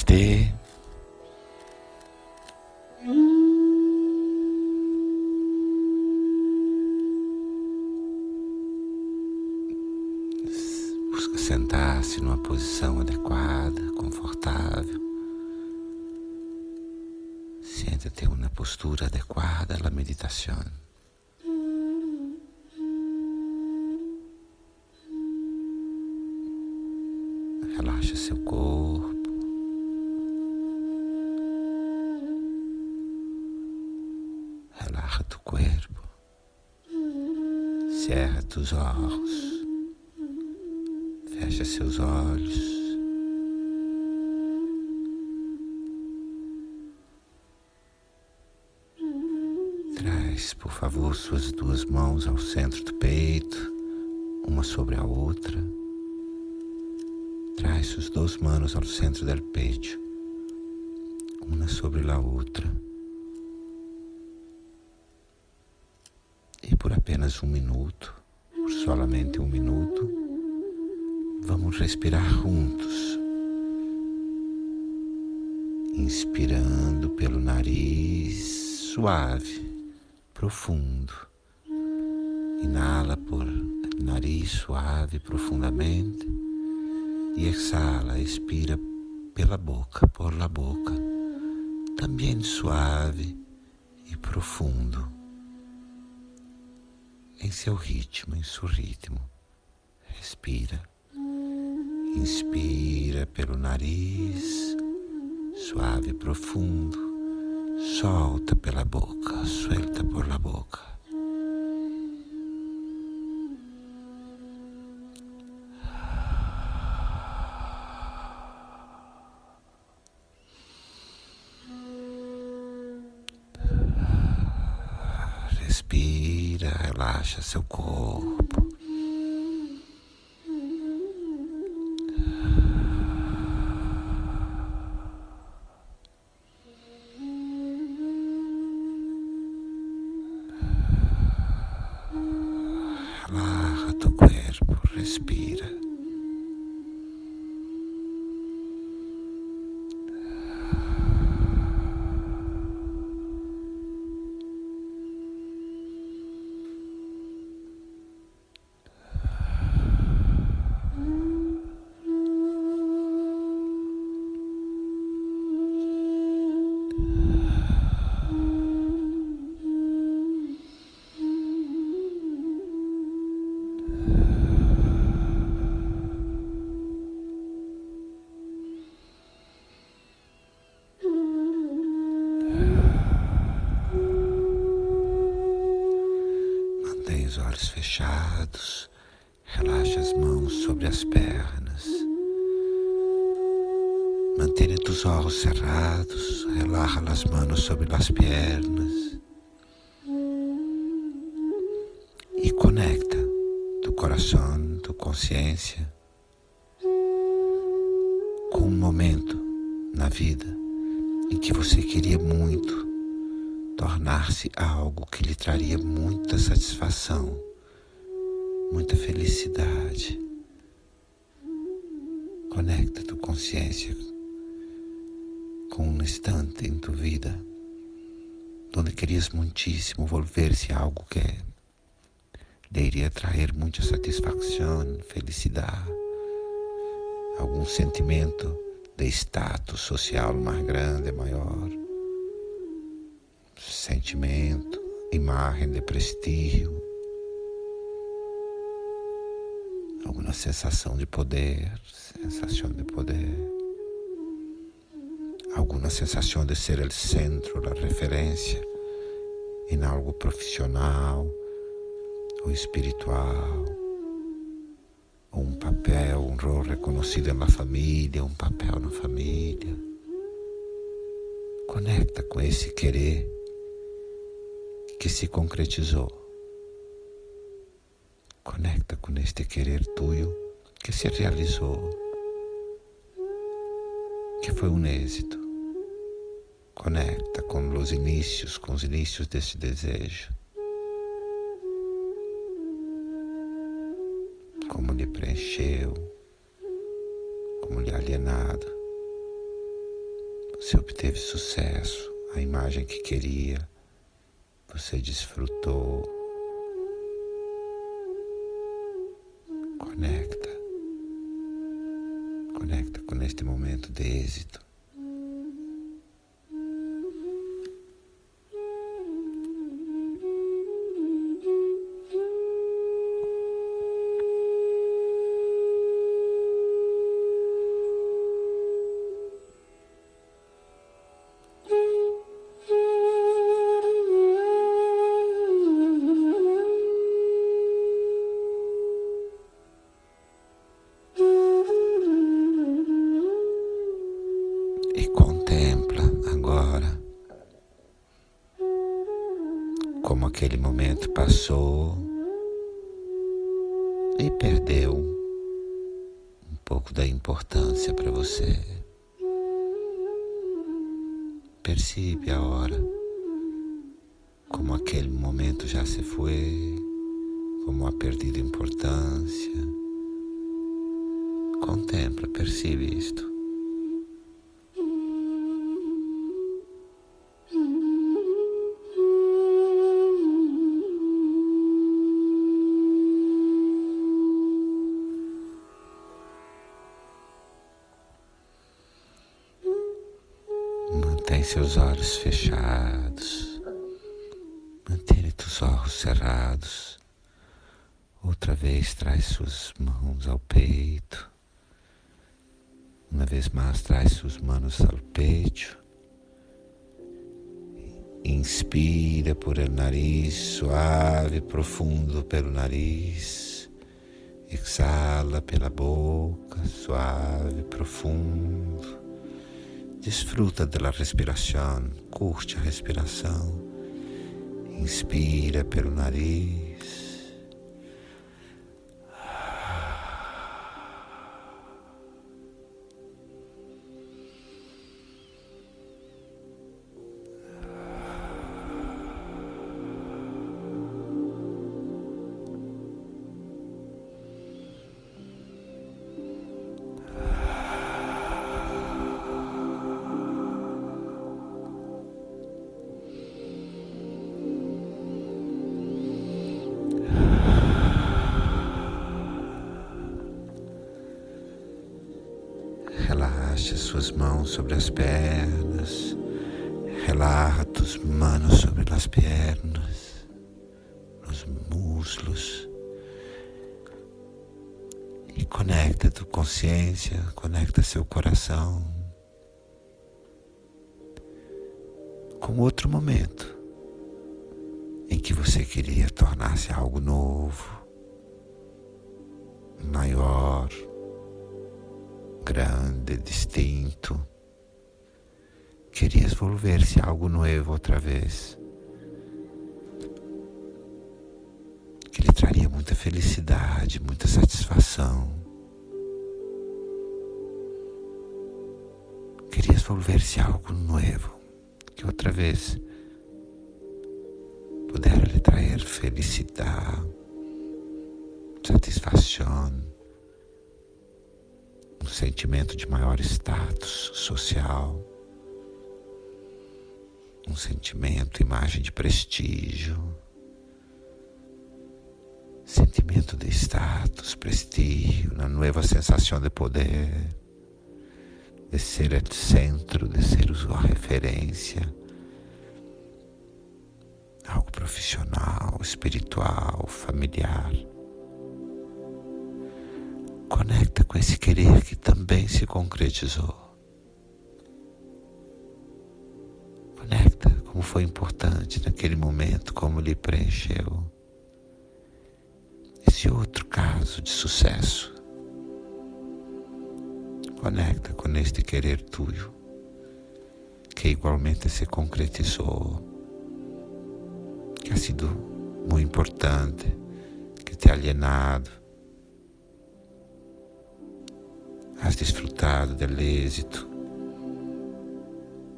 Namastê. Busca sentar-se numa posição adequada, confortável. Siéntate em uma postura adequada à meditação. Relaxa seu corpo. Relaxa tu corpo. Tus ojos. Fecha seus olhos. Traz, por favor, suas duas mãos ao centro do peito, uma sobre a outra. Traz suas duas mãos ao centro do peito, uma sobre a outra. E por apenas um minuto, por solamente um minuto, vamos respirar juntos. Inspirando pelo nariz suave, profundo. Inala por nariz suave profundamente e exala, expira pela boca, por la boca, também suave e profundo, em seu ritmo, em seu ritmo. Respira, inspira pelo nariz, suave e profundo, solta pela boca, suelta por la boca. Relaxa seu corpo. Fechados, relaxa as mãos sobre as pernas. Mantenha os olhos cerrados, relaxa as mãos sobre as pernas. E conecta tu coração, tu consciência com um momento na vida em que você queria muito tornar-se algo que lhe traria muita satisfação, muita felicidade. Conecta tu consciência com um instante em tu vida onde querias muitíssimo volver-se a algo que lhe iria trazer muita satisfação, felicidade, algum sentimento de status social mais grande, maior sentimento, imagem de prestígio, alguma sensação de poder, sensação de poder, alguma sensação de ser o centro, a referência em algo profissional ou espiritual, ou um papel, um rol reconhecido na família, um papel na família. Conecta com esse querer que se concretizou. Conecta com este querer tuyo que se realizou, que foi um êxito. Conecta com os inícios, com os inícios desse desejo. Como lhe preencheu, como lhe alienado, Você obteve sucesso, a imagem que queria, você desfrutou. Conecta. Conecta com este momento de êxito. Aquele momento passou e perdeu um pouco da importância para você. Percebe a hora, como aquele momento já se foi, como ha perdido importância. Contempla, percebe isto. Seus olhos fechados. Mantenha os olhos cerrados. Outra vez traz suas mãos ao peito. Uma vez mais traz suas mãos ao peito. Inspira por el nariz, suave, profundo pelo nariz. Exala pela boca, suave, profundo. Desfruta da respiração, curte a respiração. Inspira pelo nariz. Suas mãos sobre as pernas. Relaxa tus manos sobre as pernas, os muslos. E conecta tua consciência, conecta seu coração com outro momento em que você queria tornar-se algo novo, maior grande, distinto. Querias volver-se algo novo outra vez. Que lhe traria muita felicidade, muita satisfação. Querias volver-se algo novo, que outra vez pudera lhe trazer felicidade, satisfação um sentimento de maior status social, um sentimento, imagem de prestígio, sentimento de status, prestígio, uma nova sensação de poder, de ser centro, de ser a referência, algo profissional, espiritual, familiar. Conecta com esse querer que também se concretizou. Conecta como foi importante naquele momento, como lhe preencheu. Esse outro caso de sucesso. Conecta com este querer tuyo, que igualmente se concretizou, que ha sido muito importante, que te ha alienado, has disfrutado del êxito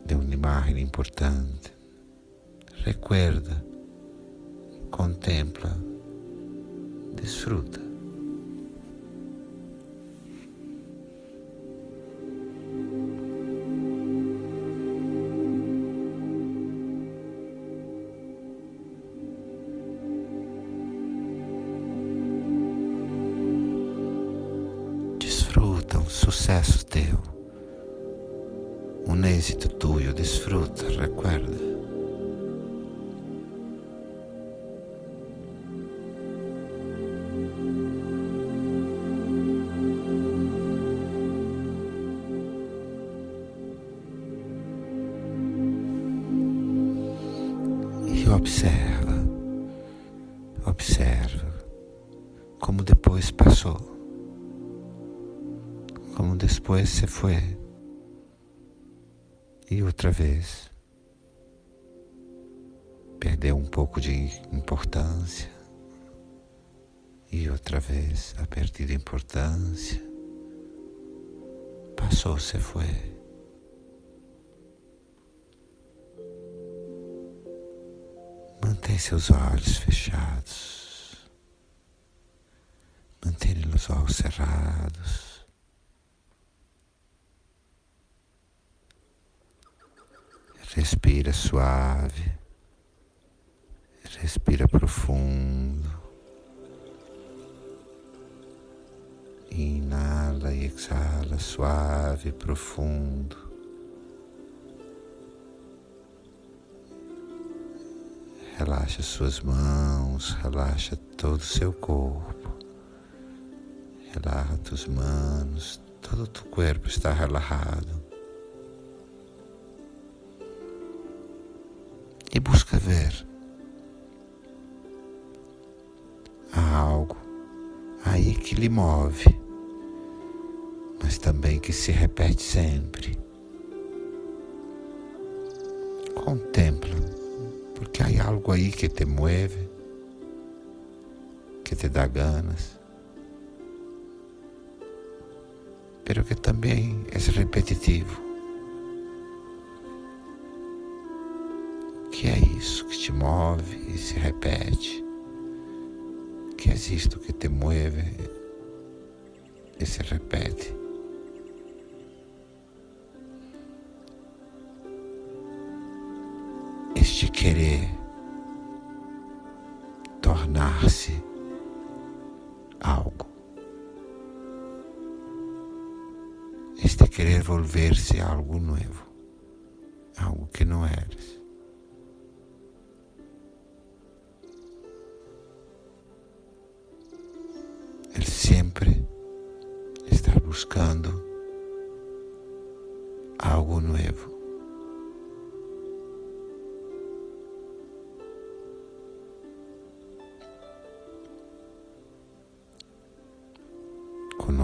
de uma imagem importante. Recuerda, contempla, desfruta. Observa, observa como depois passou, como depois se foi, e outra vez perdeu um pouco de importância, e outra vez a perdida importância, passou, se foi. Mantém seus olhos fechados. Mantenha os olhos cerrados. Respira suave. Respira profundo. Inala e exala suave profundo. Relaxa suas mãos, relaxa todo o seu corpo. Relaxa tus manos, todo o teu corpo está relaxado. E busca ver. Há algo aí que lhe move, mas também que se repete sempre. Contempla porque há algo aí que te mueve, que te dá ganas, pero que também é repetitivo. Que é isso que te move e se repete? Que é isto que te move e se repete? Este querer tornar-se algo, este querer volver-se algo novo, algo que não eres.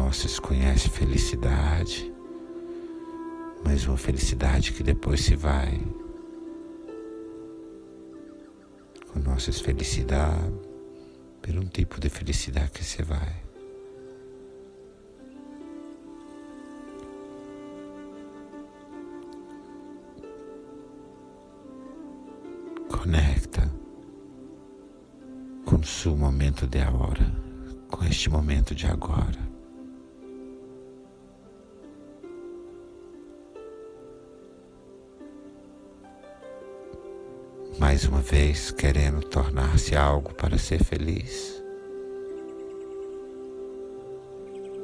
Conoces, conhece felicidade, mas uma felicidade que depois se vai. Conheces felicidade por um tipo de felicidade que se vai. Conecta com o seu momento de agora, com este momento de agora. Mais uma vez querendo tornar-se algo para ser feliz.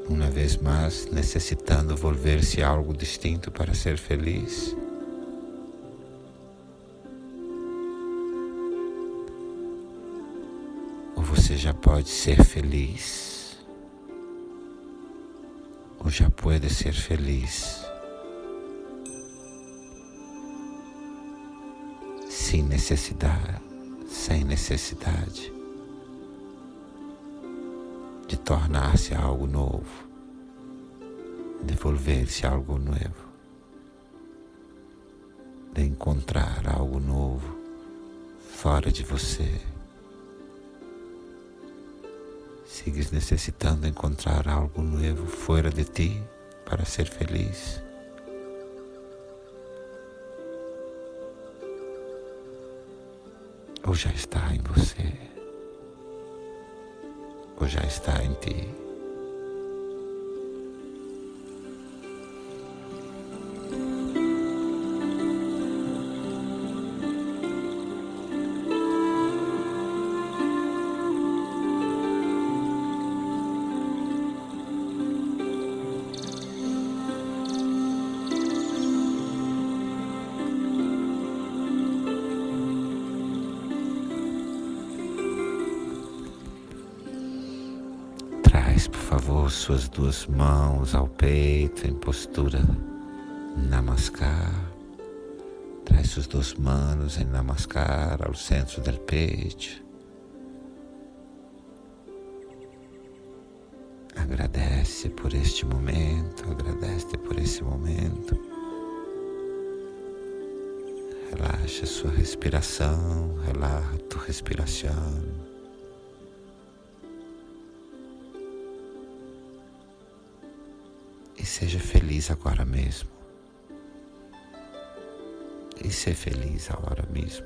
Uma vez mais necessitando volver-se algo distinto para ser feliz. Ou você já pode ser feliz, ou já pode ser feliz. Sem necessidade, sem necessidade de tornar-se algo novo, de volver-se algo novo, de encontrar algo novo fora de você. Sigues necessitando encontrar algo novo fora de ti para ser feliz. Ou já está em você, ou já está em ti. Favor, suas duas mãos ao peito em postura Namaskar. Traz suas duas mãos em Namaskar ao centro do peito. Agradece por este momento, agradece por esse momento. Relaxa sua respiração, relaxa tua respiração. E seja feliz agora mesmo. E ser feliz agora mesmo.